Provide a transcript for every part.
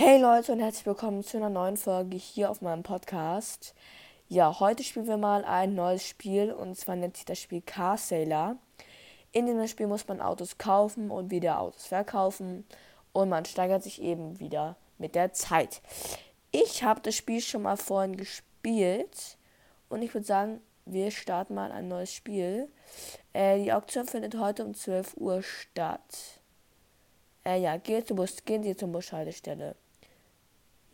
Hey Leute und herzlich willkommen zu einer neuen Folge hier auf meinem Podcast. Ja, heute spielen wir mal ein neues Spiel und zwar nennt sich das Spiel Car Sailor. In diesem Spiel muss man Autos kaufen und wieder Autos verkaufen und man steigert sich eben wieder mit der Zeit. Ich habe das Spiel schon mal vorhin gespielt und ich würde sagen, wir starten mal ein neues Spiel. Äh, die Auktion findet heute um 12 Uhr statt. Äh, ja, gehen, zum Bus, gehen Sie zur Bushaltestelle.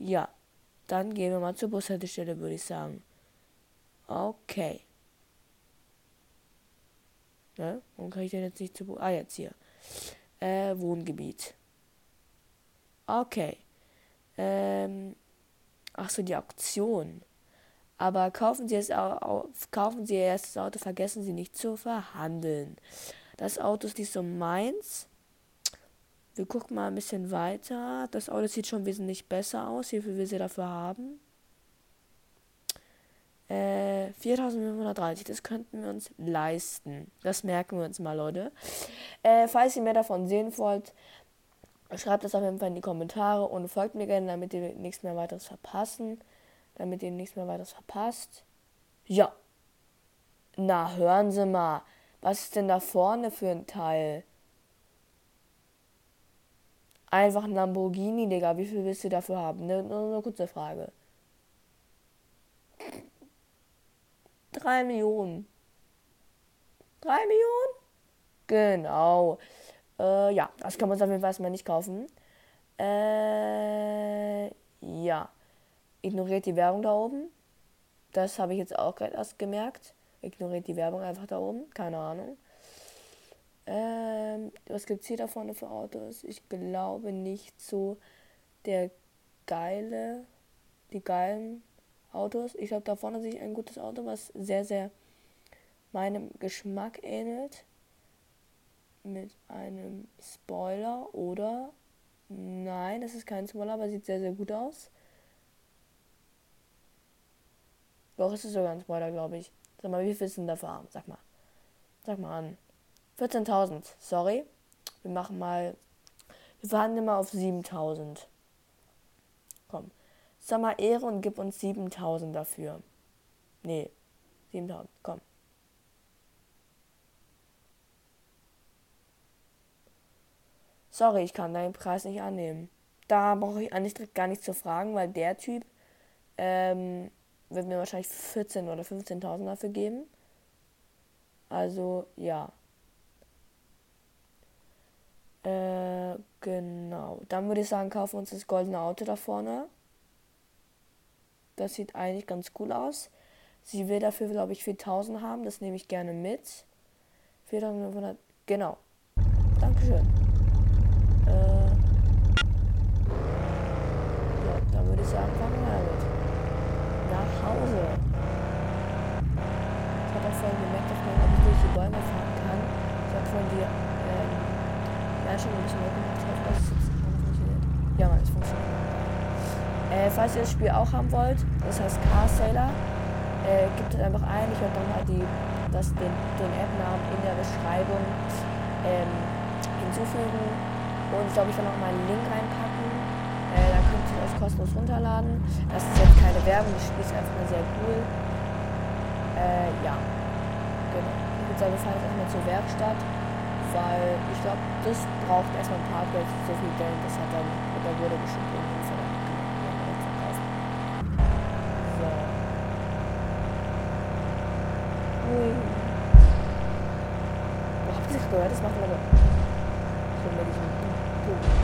Ja, dann gehen wir mal zur Bushaltestelle, würde ich sagen. Okay. Ne? Warum kann ich denn jetzt nicht zu... Ah, jetzt hier. Äh, Wohngebiet. Okay. Ähm... Ach so, die Auktion. Aber kaufen Sie, es kaufen Sie erst das Auto, vergessen Sie nicht zu verhandeln. Das Auto ist nicht so meins. Wir gucken mal ein bisschen weiter. Das Auto sieht schon wesentlich besser aus. Wie viel wir sie dafür haben? Äh, 4530. Das könnten wir uns leisten. Das merken wir uns mal, Leute. Äh, falls ihr mehr davon sehen wollt, schreibt das auf jeden Fall in die Kommentare und folgt mir gerne, damit ihr nichts mehr weiteres verpassen damit ihr nichts mehr weiteres verpasst. Ja. Na, hören Sie mal. Was ist denn da vorne für ein Teil? Einfach ein Lamborghini, Digga. Wie viel willst du dafür haben? Ne, nur eine kurze Frage. Drei Millionen. Drei Millionen? Genau. Äh, ja, das kann man auf jeden Fall erstmal nicht kaufen. Äh, ja ignoriert die Werbung da oben. Das habe ich jetzt auch gerade erst gemerkt. Ignoriert die Werbung einfach da oben. Keine Ahnung. Ähm, was es hier da vorne für Autos? Ich glaube nicht so der geile, die geilen Autos. Ich glaube, da vorne sehe ich ein gutes Auto, was sehr, sehr meinem Geschmack ähnelt. Mit einem Spoiler oder. Nein, das ist kein Spoiler, aber sieht sehr, sehr gut aus. Doch, es ist sogar ein Spoiler, glaube ich. Sag mal, wie viel sind dafür haben? Sag mal. Sag mal an. 14.000. Sorry. Wir machen mal. Wir verhandeln mal auf 7.000. Komm. Sag mal Ehre und gib uns 7.000 dafür. Nee. 7.000. Komm. Sorry, ich kann deinen Preis nicht annehmen. Da brauche ich eigentlich gar nicht zu fragen, weil der Typ ähm, wird mir wahrscheinlich 14 oder 15.000 dafür geben. Also ja. Äh, genau. Dann würde ich sagen, kaufen wir uns das goldene Auto da vorne. Das sieht eigentlich ganz cool aus. Sie will dafür, glaube ich, 4000 haben. Das nehme ich gerne mit. 4500. Genau. Dankeschön. Äh, ja, dann würde ich sagen, fangen wir damit nach Hause. Ich habe auch vorhin gemerkt, dass man nicht durch die Bäume fahren kann. Ich habe vorhin die ähm, schon ein bisschen gemacht. Ich hoffe, dass es jetzt funktioniert. Ja, Mann, es funktioniert. Äh, falls ihr das Spiel auch haben wollt, das heißt Car Sailor, äh, gibt es einfach ein. Ich werde dann mal die, das, den, den App-Namen in der Beschreibung ähm, hinzufügen. Und ich glaube, ich werde noch mal einen Link reinpacken. Äh, dann könnt ihr das kostenlos runterladen. Das ist jetzt keine Werbung, das Spiel ist einfach nur sehr cool. Äh, ja. Genau. Ich würde sagen, wir fahren jetzt erstmal zur Werkstatt, weil ich glaube, das braucht erstmal ein paar Geld, so viel Geld, das hat dann, da wurde bestimmt irgendwie verdammt verkauft. So. Ui. Wo habt ihr das gehört? Das macht aber so mit diesem Punkt.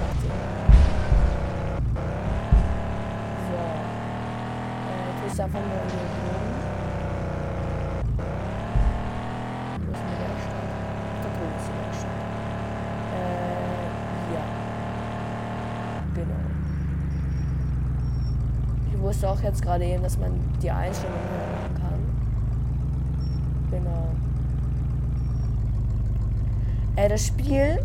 ist einfach nur eine Region. Wo ist eine Werkstatt? Da drüben ist die Werkstatt. Äh, ja. Genau. Ich wusste auch jetzt gerade eben, dass man die Einstellungen hören kann. Genau. Äh, das Spiel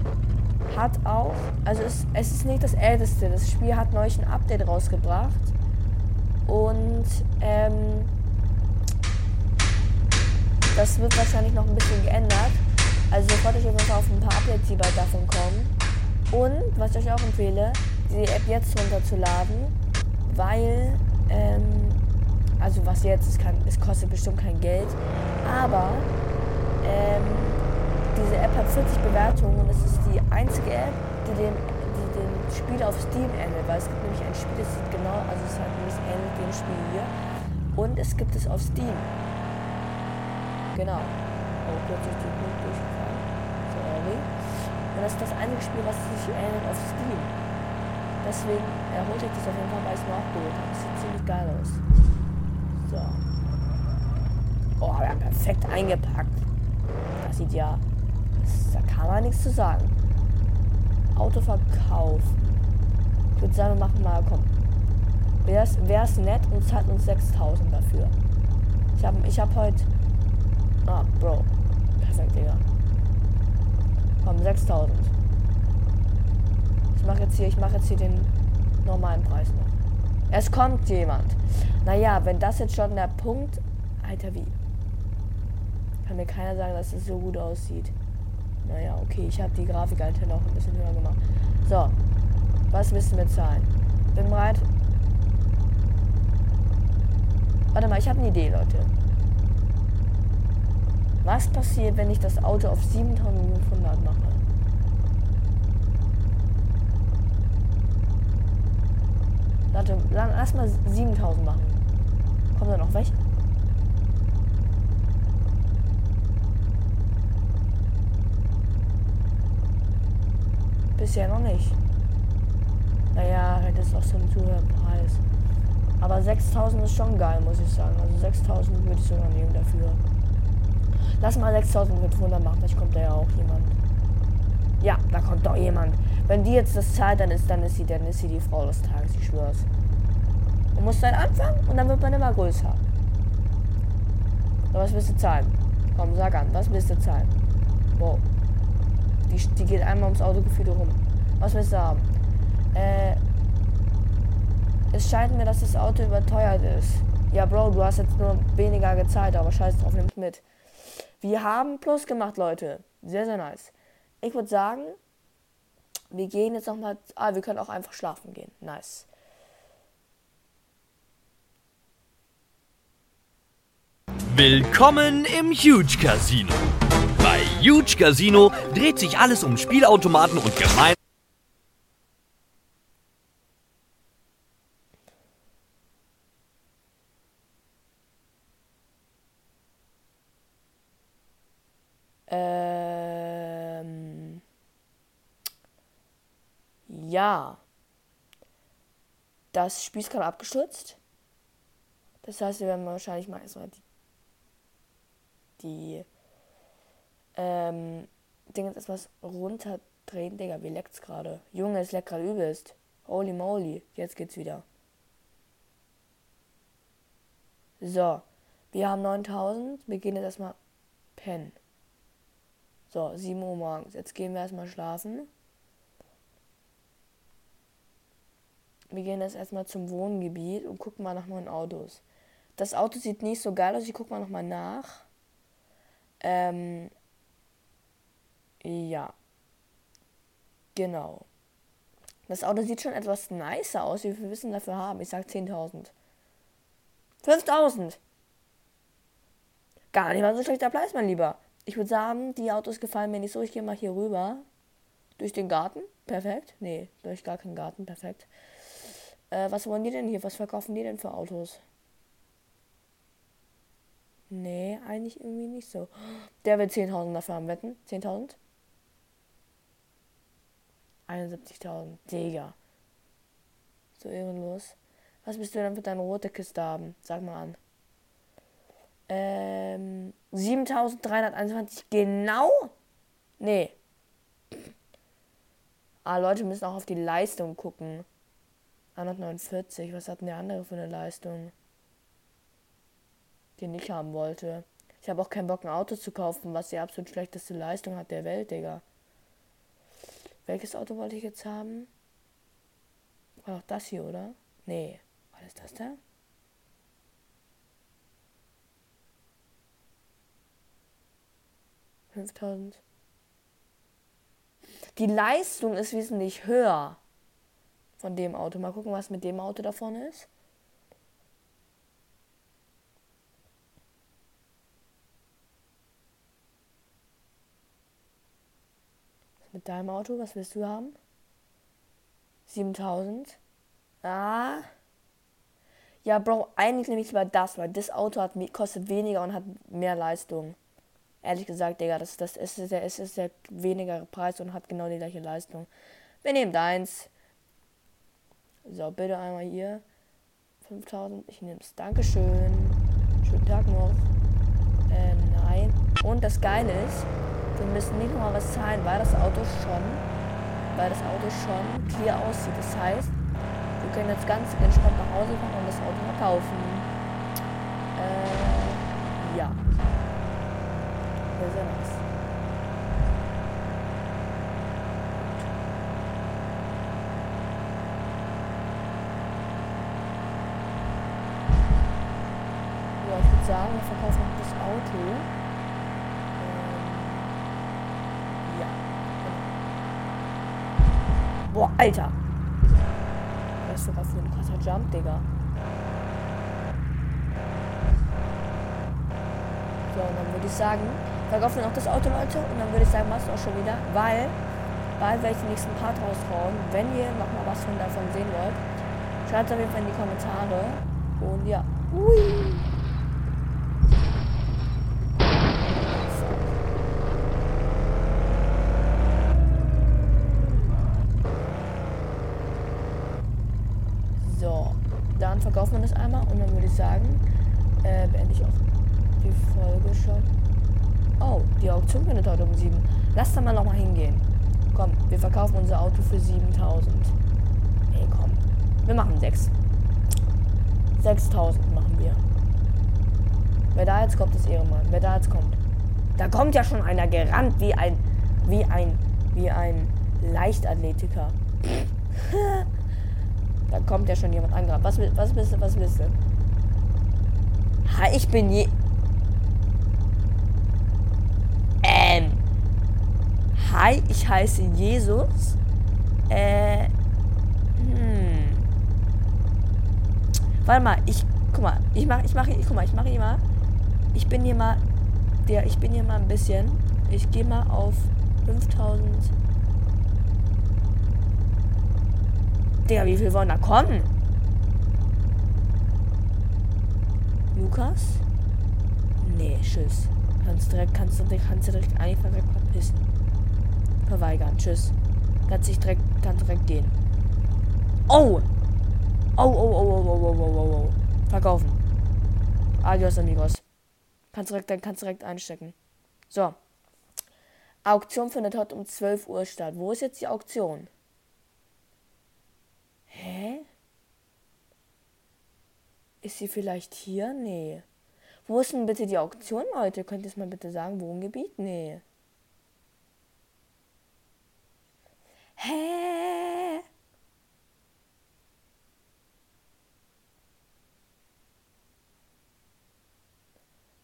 hat auch, also es, es ist nicht das älteste, das Spiel hat neulich ein Update rausgebracht und ähm, das wird wahrscheinlich noch ein bisschen geändert. Also freut euch auf auf ein paar Updates, die bald davon kommen. Und was ich euch auch empfehle, die App jetzt runterzuladen, weil, ähm, also was jetzt, es, kann, es kostet bestimmt kein Geld, aber ähm, diese App hat 40 Bewertungen und es ist die einzige App, die den, die den Spiel auf Steam ähnelt, weil es gibt nämlich ein Spiel, das sieht genau, also es hat nämlich ähnelt dem Spiel hier und es gibt es auf Steam. Genau. Oh, durch die Punkt durchgefallen. Sorry. Und das ist das einzige Spiel, was sich ähnelt auf Steam. Deswegen erholte ich das auf jeden Fall, weil es mir auch geholt. Das sieht ziemlich geil aus. So. Oh, wir haben perfekt eingepackt. Das sieht ja. Da kann man nichts zu sagen. Autoverkauf. Ich würde sagen, wir machen mal, komm. Wer ist nett und zahlt uns 6000 dafür? Ich habe ich hab heute. Ah, Bro. Perfekt, Digga. Komm, 6000. Ich mache jetzt hier, ich mache jetzt hier den normalen Preis noch. Es kommt jemand. Naja, wenn das jetzt schon der Punkt. Alter, wie? Kann mir keiner sagen, dass es so gut aussieht. Naja, okay, ich habe die Grafik halt noch ein bisschen höher gemacht. So, was müssen wir zahlen? Bin bereit. Warte mal, ich habe eine Idee, Leute. Was passiert, wenn ich das Auto auf 7500 mache? Warte, lass mal 7000 machen. Kommt da noch welche? Bisher noch nicht. Naja, das ist auch so ein zu hoher Preis. Aber 6000 ist schon geil, muss ich sagen. Also 6000 würde ich sogar nehmen dafür. Lass mal 6500 machen, vielleicht kommt da ja auch jemand. Ja, da kommt doch jemand. Wenn die jetzt das zahlt, dann ist, dann ist sie, dann ist sie die Frau des Tages, ich schwör's. Man muss dann anfangen und dann wird man immer größer. So, was willst du zahlen? Komm, sag an, was willst du zahlen? Wow. Die, die geht einmal ums Auto gefühlt rum. Was willst du haben? Äh, es scheint mir, dass das Auto überteuert ist. Ja, Bro, du hast jetzt nur weniger gezahlt, aber scheiß drauf, nimm's mit. Wir haben Plus gemacht, Leute. Sehr, sehr nice. Ich würde sagen, wir gehen jetzt nochmal. Ah, wir können auch einfach schlafen gehen. Nice. Willkommen im Huge Casino. Huge Casino dreht sich alles um Spielautomaten und gemein. Ähm. Ja. Das Spiel ist gerade abgestürzt. Das heißt, wir werden wahrscheinlich mal erstmal die, die ähm, Ding jetzt etwas runterdrehen. Digga, wie leckt's gerade? Junge, es leckt gerade übelst. Holy moly. Jetzt geht's wieder. So. Wir haben 9000. Wir gehen jetzt erstmal pennen. So, 7 Uhr morgens. Jetzt gehen wir erstmal schlafen. Wir gehen jetzt erstmal zum Wohngebiet und gucken mal nach neuen Autos. Das Auto sieht nicht so geil aus. Ich guck mal nochmal nach. Ähm. Ja. Genau. Das Auto sieht schon etwas nicer aus, wie viel Wissen dafür haben. Ich sag 10.000. 5.000! Gar nicht mal so schlechter Preis, mein Lieber. Ich würde sagen, die Autos gefallen mir nicht so. Ich gehe mal hier rüber. Durch den Garten. Perfekt. Nee, durch gar keinen Garten. Perfekt. Äh, was wollen die denn hier? Was verkaufen die denn für Autos? Nee, eigentlich irgendwie nicht so. Der will 10.000 dafür haben, wetten? 10.000? 71.000. Digga. So ehrenlos. Was bist du denn für deine rote Kiste haben? Sag mal an. Ähm, 7321 genau? Nee. Ah, Leute müssen auch auf die Leistung gucken. 149, was hat denn der andere für eine Leistung? Den ich haben wollte. Ich habe auch keinen Bock, ein Auto zu kaufen, was die absolut schlechteste Leistung hat der Welt, Digga. Welches Auto wollte ich jetzt haben? War doch das hier, oder? Nee. War das das da? 5000. Die Leistung ist wesentlich höher. Von dem Auto. Mal gucken, was mit dem Auto davon ist. Mit deinem Auto? Was willst du haben? 7000. Ah. Ja, Bro, eigentlich nehme ich lieber das, weil das Auto hat, kostet weniger und hat mehr Leistung. Ehrlich gesagt, Digga, das, das ist, der, ist, der weniger Preis und hat genau die gleiche Leistung. Wir nehmen deins. So, bitte einmal hier. 5000. Ich nehme es. Dankeschön. Schönen Tag noch. Äh, nein. Und das Geile ist, wir müssen nicht nochmal was zahlen, weil das Auto schon, weil das Auto schon clear aussieht. Das heißt, wir können jetzt ganz entspannt nach Hause fahren und das Auto verkaufen. Äh, ja. Sehr, sehr nice. Ja, ich würde sagen, wir verkaufen das Auto. Boah, Alter. Das ist sogar für ein krasser Jump, Digga. So, und dann würde ich sagen, verkaufen wir noch das Auto, Leute. Und dann würde ich sagen, machst du auch schon wieder. Weil, bald werde ich den nächsten Part raushauen. Wenn ihr noch mal was von davon sehen wollt, schreibt es auf jeden Fall in die Kommentare. Und ja. Ui. Verkauft man das einmal und dann würde ich sagen, äh, beende ich auch die Folge schon. Oh, die Auktion findet heute um 7. Lass da mal noch mal hingehen. Komm, wir verkaufen unser Auto für 7000. Ey, komm. Wir machen 6. 6000 machen wir. Wer da jetzt kommt, ist Ehrenmann. Wer da jetzt kommt. Da kommt ja schon einer gerannt wie ein, wie ein, wie ein Leichtathletiker. Da kommt ja schon jemand angerannt. Was, was willst du? Was willst du? Ha, ich bin je. Ähm. Hi, ich heiße Jesus. Äh. Hm. Warte mal, ich. Guck mal, ich mach, ich mach, ich, guck mal, ich mache hier mal. Ich bin hier mal. Der, ich bin hier mal ein bisschen. Ich gehe mal auf 5000. Digga, wie viel wollen da kommen? Lukas? Nee, tschüss. Kannst direkt, kannst du kannst direkt einfach wegpissen. Verweigern, tschüss. Kannst dich direkt, kannst direkt gehen. Oh! Oh, oh, oh, oh, oh, oh, oh, oh, oh. Verkaufen. Adios, amigos. Kannst direkt, dann kannst direkt einstecken. So. Auktion findet heute um 12 Uhr statt. Wo ist jetzt die Auktion? Hä? Ist sie vielleicht hier? Nee. Wo ist denn bitte die Auktion, Leute? Könnt ihr es mal bitte sagen? Wohngebiet? Nee. Hä?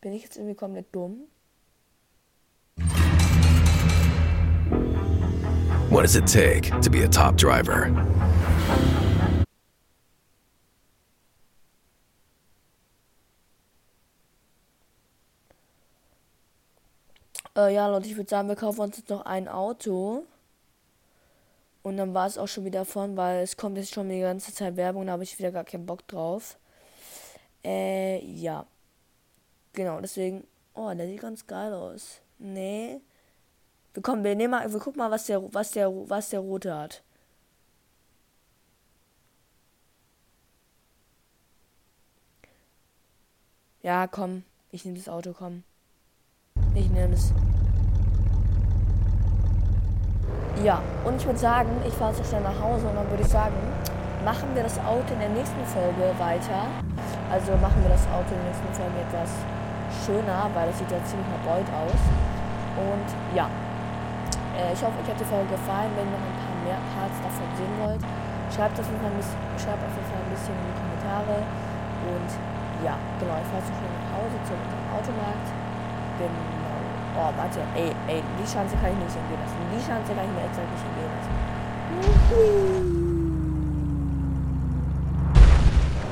Bin ich jetzt irgendwie komplett dumm? What does it take to be a top driver? Äh, ja, Leute, ich würde sagen, wir kaufen uns jetzt noch ein Auto. Und dann war es auch schon wieder von, weil es kommt jetzt schon die ganze Zeit Werbung, da habe ich wieder gar keinen Bock drauf. Äh, ja. Genau, deswegen. Oh, der sieht ganz geil aus. Nee. Wir kommen, wir nehmen mal, wir gucken mal, was der, was der, was der rote hat. Ja, komm. Ich nehme das Auto, komm. Ich nehme es. Ja, und ich würde sagen, ich fahre jetzt schnell nach Hause und dann würde ich sagen, machen wir das Auto in der nächsten Folge weiter. Also machen wir das Auto in der nächsten Folge etwas schöner, weil es sieht ja ziemlich verbeut aus. Und ja, äh, ich hoffe, euch hat die Folge gefallen. Wenn ihr noch ein paar mehr Parts davon sehen wollt, schreibt auf jeden ein bisschen, schreibt auf jeden Fall ein bisschen in die Kommentare. Und ja, genau, ich fahre jetzt schnell nach Hause zum Automarkt. Bin Oh, warte, ey, ey, die Chance kann ich nicht entgehen lassen. Die Chance kann ich mir exakt halt nicht entgehen lassen.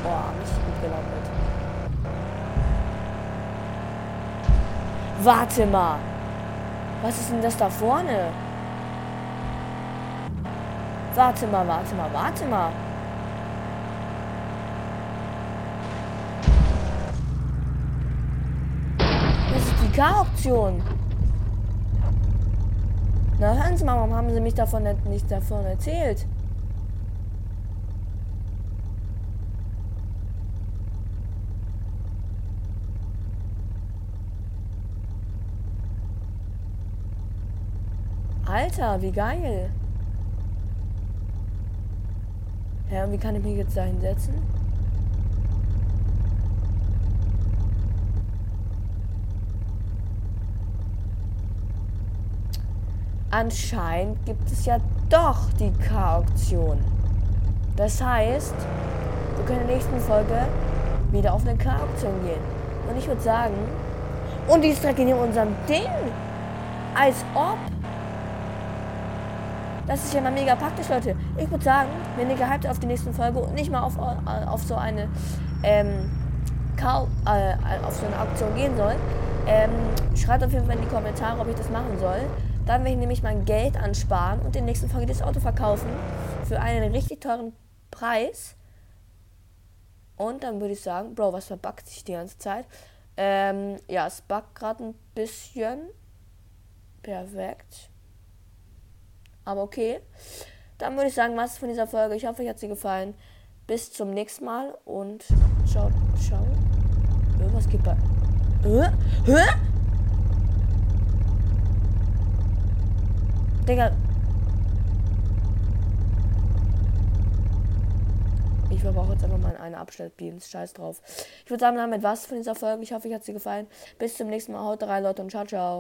Boah, richtig gut gelandet. Warte mal. Was ist denn das da vorne? Warte mal, warte mal, warte mal. Die K-Option. Na, hören Sie mal, warum haben Sie mich davon nicht davon erzählt? Alter, wie geil. Ja, und wie kann ich mich jetzt da hinsetzen? Anscheinend gibt es ja doch die K-Auktion. Das heißt, wir können in der nächsten Folge wieder auf eine K-Auktion gehen. Und ich würde sagen, und die ist direkt in unserem Ding. Als ob. Das ist ja mal mega praktisch, Leute. Ich würde sagen, wenn ihr gehypt auf die nächste Folge und nicht mal auf, äh, auf so eine ähm, Kau äh, auf so eine Auktion gehen soll, ähm, schreibt auf jeden Fall in die Kommentare, ob ich das machen soll. Dann werde ich nämlich mein Geld ansparen und in der nächsten Folge das Auto verkaufen für einen richtig teuren Preis. Und dann würde ich sagen, Bro, was verbuggt sich die ganze Zeit? Ähm, ja, es buggt gerade ein bisschen. Perfekt. Aber okay. Dann würde ich sagen, was von dieser Folge. Ich hoffe, euch hat sie gefallen. Bis zum nächsten Mal und ciao, ciao. Was geht bei. Hä? Hä? Digga. Ich verbrauche jetzt einfach mal eine Abstellbeams. Scheiß drauf. Ich würde sagen, damit was von dieser Folge. Ich hoffe, euch hat sie gefallen. Bis zum nächsten Mal. Haut rein, Leute, und ciao, ciao.